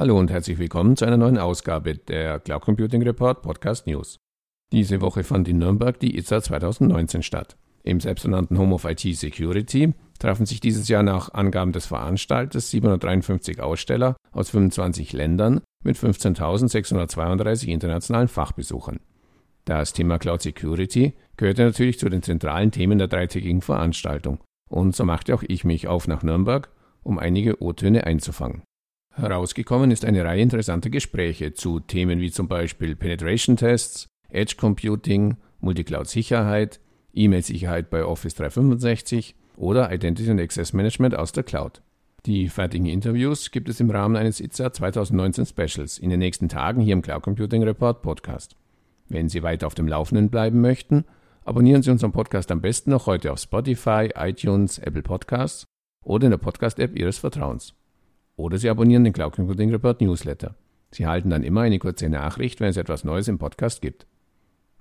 Hallo und herzlich willkommen zu einer neuen Ausgabe der Cloud Computing Report Podcast News. Diese Woche fand in Nürnberg die ITSA 2019 statt. Im selbsternannten Home of IT Security trafen sich dieses Jahr nach Angaben des Veranstalters 753 Aussteller aus 25 Ländern mit 15.632 internationalen Fachbesuchern. Das Thema Cloud Security gehörte natürlich zu den zentralen Themen der dreitägigen Veranstaltung und so machte auch ich mich auf nach Nürnberg, um einige O-Töne einzufangen. Herausgekommen ist eine Reihe interessanter Gespräche zu Themen wie zum Beispiel Penetration Tests, Edge Computing, Multicloud-Sicherheit, E-Mail-Sicherheit bei Office 365 oder Identity and Access Management aus der Cloud. Die fertigen Interviews gibt es im Rahmen eines ITSA 2019 Specials in den nächsten Tagen hier im Cloud Computing Report Podcast. Wenn Sie weiter auf dem Laufenden bleiben möchten, abonnieren Sie unseren Podcast am besten noch heute auf Spotify, iTunes, Apple Podcasts oder in der Podcast-App Ihres Vertrauens. Oder Sie abonnieren den Cloud Computing Report Newsletter. Sie erhalten dann immer eine kurze Nachricht, wenn es etwas Neues im Podcast gibt.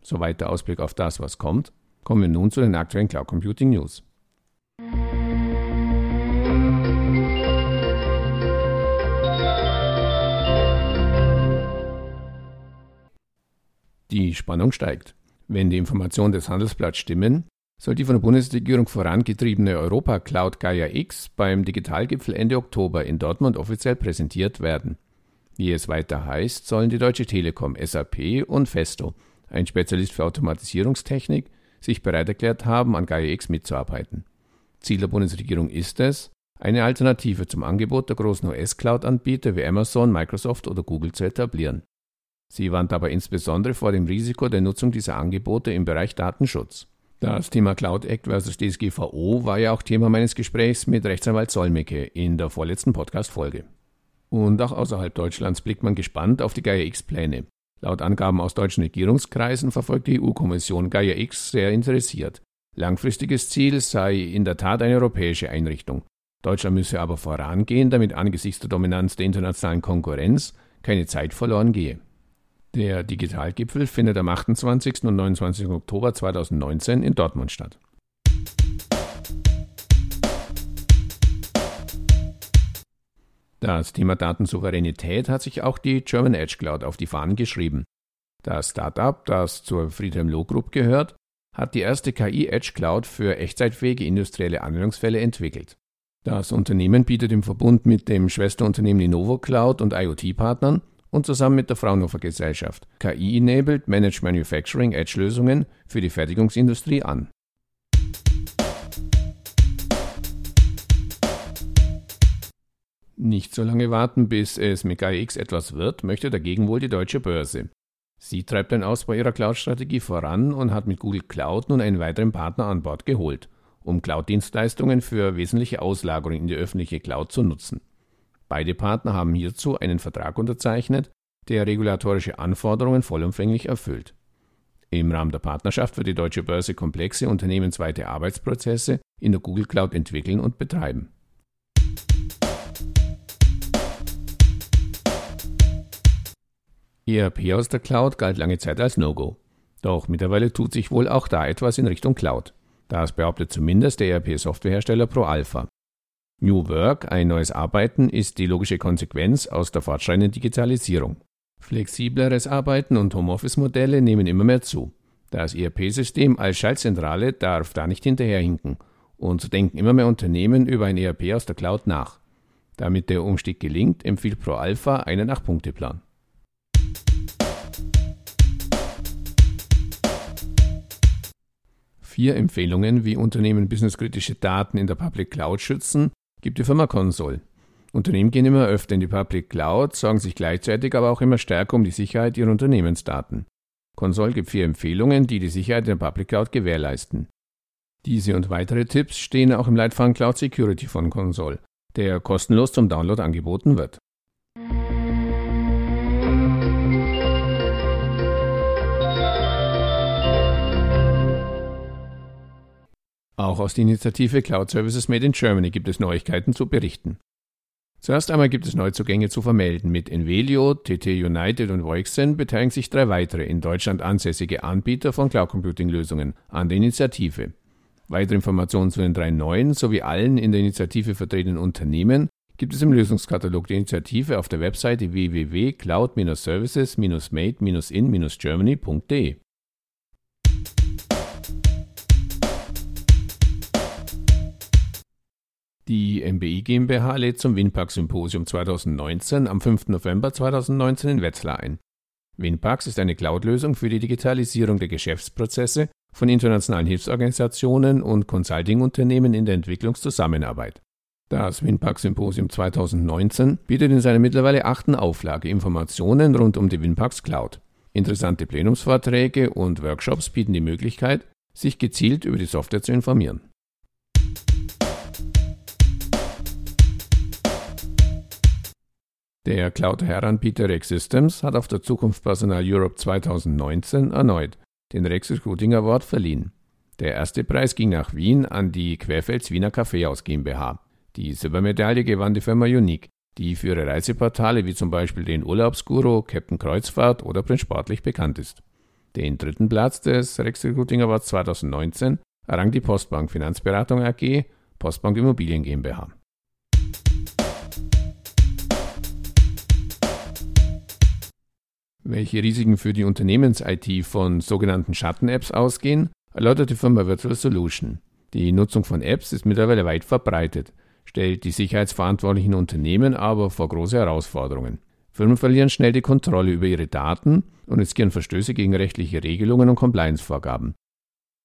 Soweit der Ausblick auf das, was kommt. Kommen wir nun zu den aktuellen Cloud Computing News. Die Spannung steigt. Wenn die Informationen des Handelsblatts stimmen, soll die von der Bundesregierung vorangetriebene Europa Cloud Gaia X beim Digitalgipfel Ende Oktober in Dortmund offiziell präsentiert werden. Wie es weiter heißt, sollen die Deutsche Telekom, SAP und Festo, ein Spezialist für Automatisierungstechnik, sich bereit erklärt haben, an Gaia X mitzuarbeiten. Ziel der Bundesregierung ist es, eine Alternative zum Angebot der großen US-Cloud-Anbieter wie Amazon, Microsoft oder Google zu etablieren. Sie warnt aber insbesondere vor dem Risiko der Nutzung dieser Angebote im Bereich Datenschutz. Das Thema Cloud Act versus DSGVO war ja auch Thema meines Gesprächs mit Rechtsanwalt Solmecke in der vorletzten Podcast-Folge. Und auch außerhalb Deutschlands blickt man gespannt auf die Gaia X-Pläne. Laut Angaben aus deutschen Regierungskreisen verfolgt die EU-Kommission Gaia X sehr interessiert. Langfristiges Ziel sei in der Tat eine europäische Einrichtung. Deutschland müsse aber vorangehen, damit angesichts der Dominanz der internationalen Konkurrenz keine Zeit verloren gehe. Der Digitalgipfel findet am 28. und 29. Oktober 2019 in Dortmund statt. Das Thema Datensouveränität hat sich auch die German Edge Cloud auf die Fahnen geschrieben. Das Startup, das zur Friedhelm Loh Group gehört, hat die erste KI Edge Cloud für echtzeitfähige industrielle Anwendungsfälle entwickelt. Das Unternehmen bietet im Verbund mit dem Schwesterunternehmen Innovo Cloud und IoT-Partnern und zusammen mit der Fraunhofer Gesellschaft KI-enabled Managed Manufacturing Edge-Lösungen für die Fertigungsindustrie an. Nicht so lange warten, bis es mit GaiaX etwas wird, möchte dagegen wohl die deutsche Börse. Sie treibt den Ausbau ihrer Cloud-Strategie voran und hat mit Google Cloud nun einen weiteren Partner an Bord geholt, um Cloud-Dienstleistungen für wesentliche Auslagerungen in die öffentliche Cloud zu nutzen. Beide Partner haben hierzu einen Vertrag unterzeichnet, der regulatorische Anforderungen vollumfänglich erfüllt. Im Rahmen der Partnerschaft wird die deutsche Börse komplexe unternehmensweite Arbeitsprozesse in der Google Cloud entwickeln und betreiben. ERP aus der Cloud galt lange Zeit als No-Go. Doch mittlerweile tut sich wohl auch da etwas in Richtung Cloud. Das behauptet zumindest der ERP-Softwarehersteller ProAlpha. New Work, ein neues Arbeiten, ist die logische Konsequenz aus der fortschreitenden Digitalisierung. Flexibleres Arbeiten und Homeoffice-Modelle nehmen immer mehr zu. Das ERP-System als Schaltzentrale darf da nicht hinterherhinken und denken immer mehr Unternehmen über ein ERP aus der Cloud nach. Damit der Umstieg gelingt, empfiehlt ProAlpha einen Acht-Punkte-Plan. Vier Empfehlungen, wie Unternehmen businesskritische Daten in der Public Cloud schützen, gibt die Firma Console. Unternehmen gehen immer öfter in die Public Cloud, sorgen sich gleichzeitig aber auch immer stärker um die Sicherheit ihrer Unternehmensdaten. Console gibt vier Empfehlungen, die die Sicherheit in der Public Cloud gewährleisten. Diese und weitere Tipps stehen auch im Leitfaden Cloud Security von Console, der kostenlos zum Download angeboten wird. Auch aus der Initiative Cloud Services Made in Germany gibt es Neuigkeiten zu berichten. Zuerst einmal gibt es Neuzugänge zu vermelden. Mit Envelio, TT United und Voixen beteiligen sich drei weitere in Deutschland ansässige Anbieter von Cloud Computing Lösungen an der Initiative. Weitere Informationen zu den drei neuen sowie allen in der Initiative vertretenen Unternehmen gibt es im Lösungskatalog die Initiative auf der Webseite www.cloud-services-made-in-germany.de. Die MBI GmbH lädt zum Winpack Symposium 2019 am 5. November 2019 in Wetzlar ein. Winpax ist eine Cloud-Lösung für die Digitalisierung der Geschäftsprozesse von internationalen Hilfsorganisationen und Consulting-Unternehmen in der Entwicklungszusammenarbeit. Das Winpax Symposium 2019 bietet in seiner mittlerweile achten Auflage Informationen rund um die Winpax Cloud. Interessante Plenumsvorträge und Workshops bieten die Möglichkeit, sich gezielt über die Software zu informieren. Der Cloud-HR-Anbieter Rex Systems hat auf der Zukunft Personal Europe 2019 erneut den Rex Recruiting Award verliehen. Der erste Preis ging nach Wien an die Querfelds Wiener Kaffeehaus GmbH. Die Silbermedaille gewann die Firma Unique, die für ihre Reiseportale wie zum Beispiel den Urlaubsguru, Captain Kreuzfahrt oder Prinz Sportlich bekannt ist. Den dritten Platz des Rex Recruiting Awards 2019 errang die Postbank Finanzberatung AG, Postbank Immobilien GmbH. Welche Risiken für die Unternehmens-IT von sogenannten Schatten-Apps ausgehen, erläutert die Firma Virtual Solution. Die Nutzung von Apps ist mittlerweile weit verbreitet, stellt die sicherheitsverantwortlichen Unternehmen aber vor große Herausforderungen. Firmen verlieren schnell die Kontrolle über ihre Daten und riskieren Verstöße gegen rechtliche Regelungen und Compliance-Vorgaben.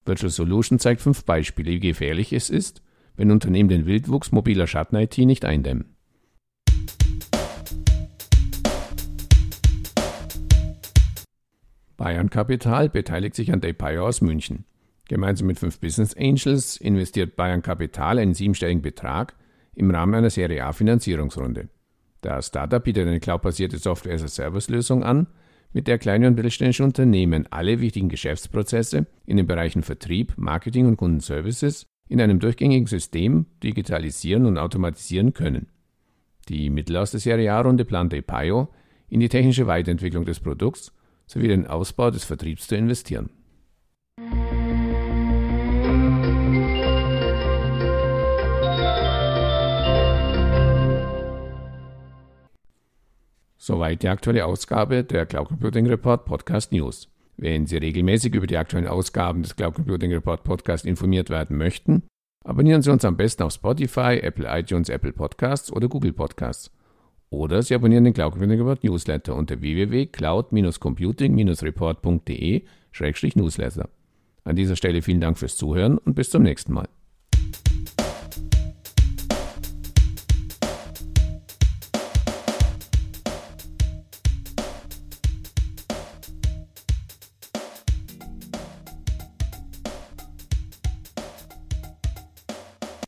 Virtual Solution zeigt fünf Beispiele, wie gefährlich es ist, wenn Unternehmen den Wildwuchs mobiler Schatten-IT nicht eindämmen. Bayern Capital beteiligt sich an DayPio aus München. Gemeinsam mit fünf Business Angels investiert Bayern Capital einen siebenstelligen Betrag im Rahmen einer Serie A Finanzierungsrunde. Das Startup bietet eine cloudbasierte Software-as-a-Service-Lösung an, mit der kleine und mittelständische Unternehmen alle wichtigen Geschäftsprozesse in den Bereichen Vertrieb, Marketing und Kundenservices in einem durchgängigen System digitalisieren und automatisieren können. Die Mittel aus der Serie A-Runde plant DayPio in die technische Weiterentwicklung des Produkts sowie den Ausbau des Vertriebs zu investieren. Soweit die aktuelle Ausgabe der Cloud Computing Report Podcast News. Wenn Sie regelmäßig über die aktuellen Ausgaben des Cloud Computing Report Podcast informiert werden möchten, abonnieren Sie uns am besten auf Spotify, Apple iTunes, Apple Podcasts oder Google Podcasts. Oder Sie abonnieren den Cloud Computing Report Newsletter unter www.cloud-computing-report.de-newsletter. An dieser Stelle vielen Dank fürs Zuhören und bis zum nächsten Mal.